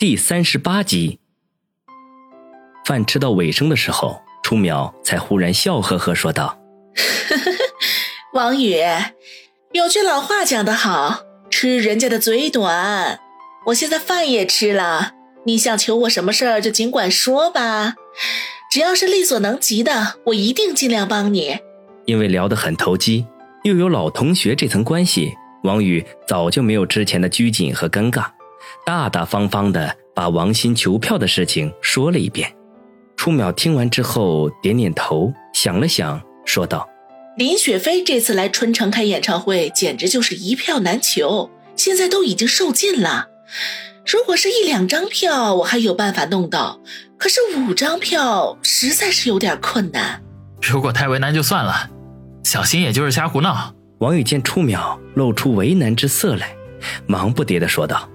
第三十八集，饭吃到尾声的时候，初淼才忽然笑呵呵说道：“王宇，有句老话讲得好，吃人家的嘴短。我现在饭也吃了，你想求我什么事儿就尽管说吧，只要是力所能及的，我一定尽量帮你。”因为聊得很投机，又有老同学这层关系，王宇早就没有之前的拘谨和尴尬。大大方方的把王鑫求票的事情说了一遍，初淼听完之后点点头，想了想，说道：“林雪飞这次来春城开演唱会，简直就是一票难求，现在都已经售罄了。如果是一两张票，我还有办法弄到，可是五张票实在是有点困难。如果太为难就算了，小新也就是瞎胡闹。”王宇见初淼露出为难之色来，忙不迭的说道。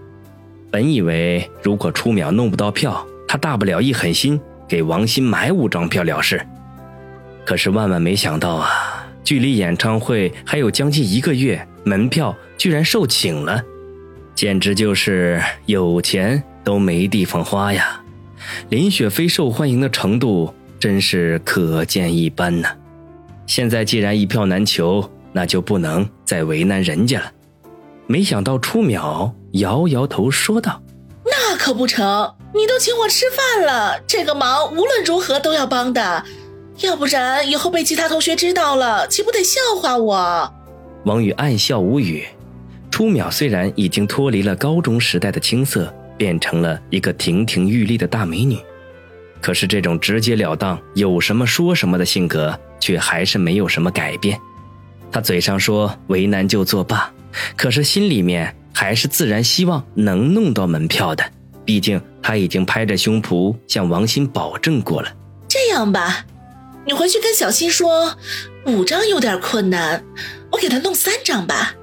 本以为如果初淼弄不到票，他大不了一狠心给王鑫买五张票了事。可是万万没想到啊，距离演唱会还有将近一个月，门票居然售罄了，简直就是有钱都没地方花呀！林雪飞受欢迎的程度真是可见一斑呐。现在既然一票难求，那就不能再为难人家了。没想到初淼摇摇头说道：“那可不成，你都请我吃饭了，这个忙无论如何都要帮的，要不然以后被其他同学知道了，岂不得笑话我？”王宇暗笑无语。初淼虽然已经脱离了高中时代的青涩，变成了一个亭亭玉立的大美女，可是这种直截了当、有什么说什么的性格却还是没有什么改变。他嘴上说为难就作罢。可是心里面还是自然希望能弄到门票的，毕竟他已经拍着胸脯向王鑫保证过了。这样吧，你回去跟小新说，五张有点困难，我给他弄三张吧，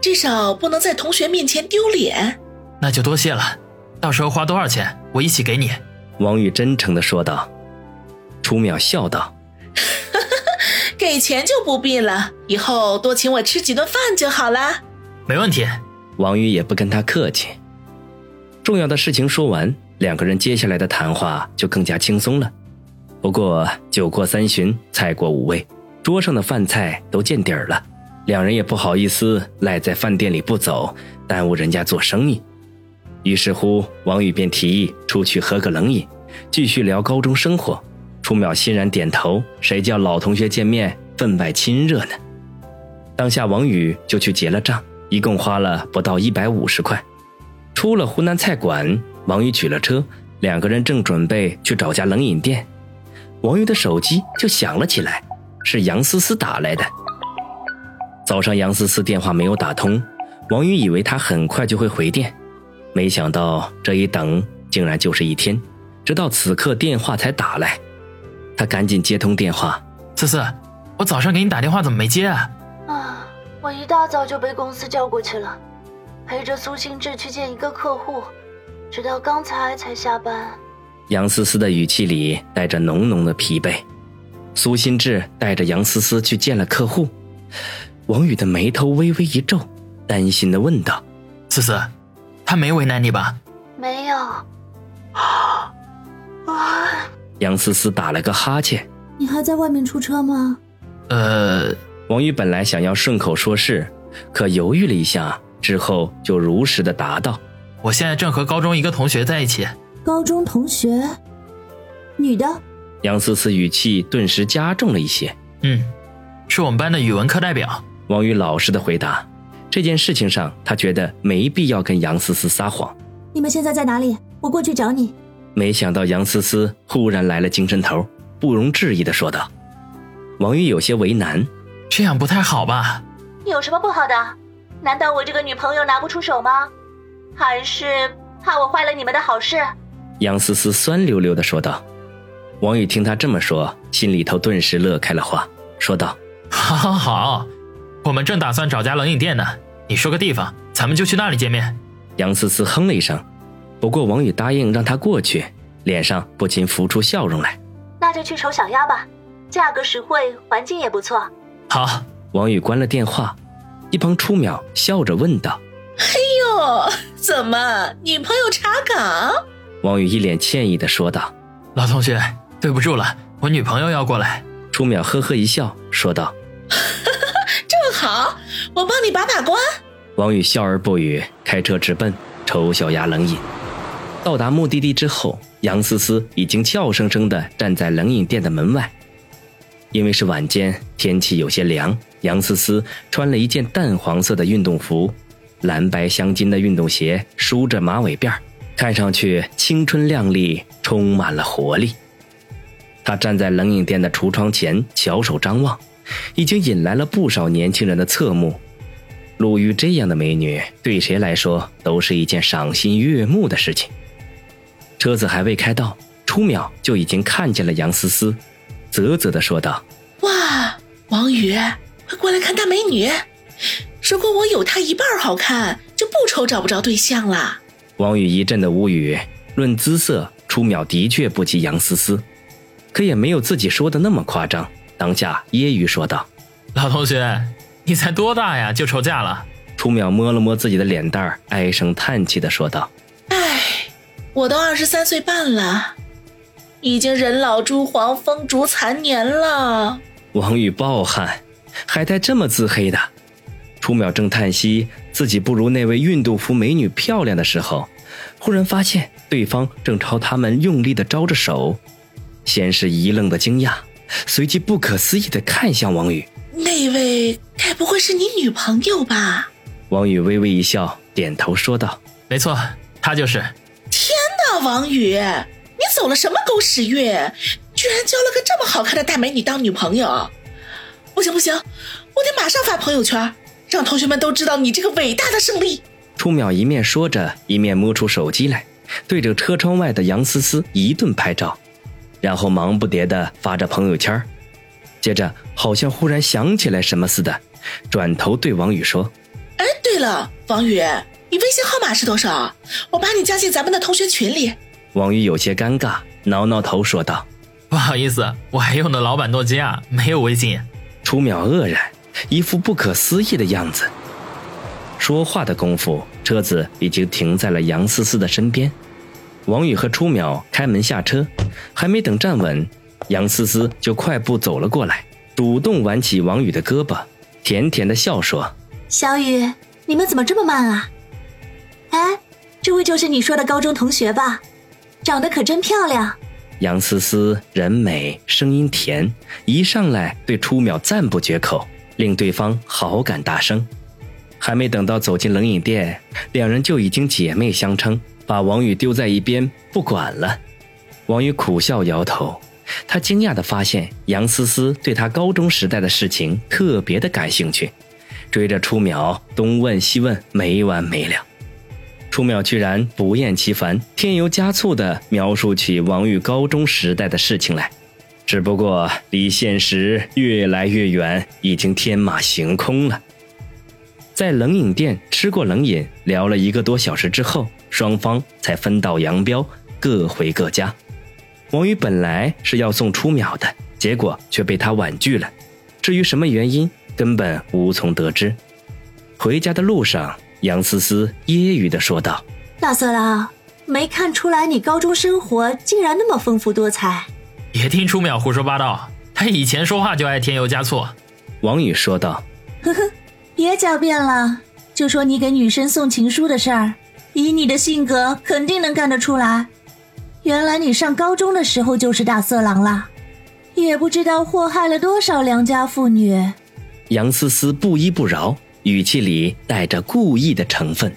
至少不能在同学面前丢脸。那就多谢了，到时候花多少钱，我一起给你。王宇真诚的说道。楚淼笑道：“ 给钱就不必了，以后多请我吃几顿饭就好了。”没问题，王宇也不跟他客气。重要的事情说完，两个人接下来的谈话就更加轻松了。不过酒过三巡，菜过五味，桌上的饭菜都见底儿了，两人也不好意思赖在饭店里不走，耽误人家做生意。于是乎，王宇便提议出去喝个冷饮，继续聊高中生活。初淼欣然点头，谁叫老同学见面分外亲热呢？当下，王宇就去结了账。一共花了不到一百五十块，出了湖南菜馆，王宇取了车，两个人正准备去找家冷饮店，王宇的手机就响了起来，是杨思思打来的。早上杨思思电话没有打通，王宇以为她很快就会回电，没想到这一等竟然就是一天，直到此刻电话才打来，他赶紧接通电话：“思思，我早上给你打电话怎么没接啊？”我一大早就被公司叫过去了，陪着苏新志去见一个客户，直到刚才才下班。杨思思的语气里带着浓浓的疲惫。苏新志带着杨思思去见了客户，王宇的眉头微微一皱，担心的问道：“思思，他没为难你吧？”“没有。”啊啊！杨思思打了个哈欠。“你还在外面出车吗？”“呃。”王宇本来想要顺口说是，可犹豫了一下之后，就如实的答道：“我现在正和高中一个同学在一起。”高中同学，女的。杨思思语气顿时加重了一些。嗯，是我们班的语文课代表。王宇老实的回答。这件事情上，他觉得没必要跟杨思思撒谎。你们现在在哪里？我过去找你。没想到杨思思忽然来了精神头，不容置疑的说道。王宇有些为难。这样不太好吧？有什么不好的？难道我这个女朋友拿不出手吗？还是怕我坏了你们的好事？杨思思酸溜溜的说道。王宇听他这么说，心里头顿时乐开了花，说道：“好，好，好，我们正打算找家冷饮店呢，你说个地方，咱们就去那里见面。”杨思思哼了一声，不过王宇答应让他过去，脸上不禁浮出笑容来。那就去丑小鸭吧，价格实惠，环境也不错。好，王宇关了电话，一旁初淼笑着问道：“哎呦，怎么女朋友查岗？王宇一脸歉意的说道。老同学，对不住了，我女朋友要过来。初淼呵呵一笑，说道。正好，我帮你把把关。王宇笑而不语，开车直奔丑小鸭冷饮。到达目的地之后，杨思思已经俏生生的站在冷饮店的门外。因为是晚间，天气有些凉，杨思思穿了一件淡黄色的运动服，蓝白相间的运动鞋，梳着马尾辫，看上去青春靓丽，充满了活力。她站在冷饮店的橱窗前，翘首张望，已经引来了不少年轻人的侧目。陆玉这样的美女，对谁来说都是一件赏心悦目的事情。车子还未开到，初淼就已经看见了杨思思。啧啧的说道：“哇，王宇，快过来看大美女！如果我有她一半好看，就不愁找不着对象了。”王宇一阵的无语。论姿色，初淼的确不及杨思思，可也没有自己说的那么夸张。当下揶揄说道：“老同学，你才多大呀，就愁嫁了？”初淼摸了摸自己的脸蛋唉声叹气的说道：“唉，我都二十三岁半了。”已经人老珠黄、风烛残年了。王宇暴汗，还带这么自黑的。初淼正叹息自己不如那位运动服美女漂亮的时候，忽然发现对方正朝他们用力的招着手，先是一愣的惊讶，随即不可思议的看向王宇。那位该不会是你女朋友吧？王宇微微一笑，点头说道：“没错，她就是。”天哪，王宇！你走了什么狗屎运？居然交了个这么好看的大美女当女朋友！不行不行，我得马上发朋友圈，让同学们都知道你这个伟大的胜利！初淼一面说着，一面摸出手机来，对着车窗外的杨思思一顿拍照，然后忙不迭的发着朋友圈。接着，好像忽然想起来什么似的，转头对王宇说：“哎，对了，王宇，你微信号码是多少？我把你加进咱们的同学群里。”王宇有些尴尬，挠挠头说道：“不好意思，我还用的老板诺基亚，没有微信。”初淼愕然，一副不可思议的样子。说话的功夫，车子已经停在了杨思思的身边。王宇和初淼开门下车，还没等站稳，杨思思就快步走了过来，主动挽起王宇的胳膊，甜甜的笑说：“小雨，你们怎么这么慢啊？哎，这位就是你说的高中同学吧？”长得可真漂亮，杨思思人美声音甜，一上来对初淼赞不绝口，令对方好感大升。还没等到走进冷饮店，两人就已经姐妹相称，把王宇丢在一边不管了。王宇苦笑摇头，他惊讶地发现杨思思对他高中时代的事情特别的感兴趣，追着初淼东问西问，没完没了。初淼居然不厌其烦、添油加醋地描述起王宇高中时代的事情来，只不过离现实越来越远，已经天马行空了。在冷饮店吃过冷饮，聊了一个多小时之后，双方才分道扬镳，各回各家。王宇本来是要送初淼的，结果却被他婉拒了。至于什么原因，根本无从得知。回家的路上。杨思思揶揄的说道：“大色狼，没看出来你高中生活竟然那么丰富多彩。”别听初淼胡说八道，他以前说话就爱添油加醋。”王宇说道。“呵呵，别狡辩了，就说你给女生送情书的事儿，以你的性格，肯定能干得出来。原来你上高中的时候就是大色狼了，也不知道祸害了多少良家妇女。”杨思思不依不饶。语气里带着故意的成分。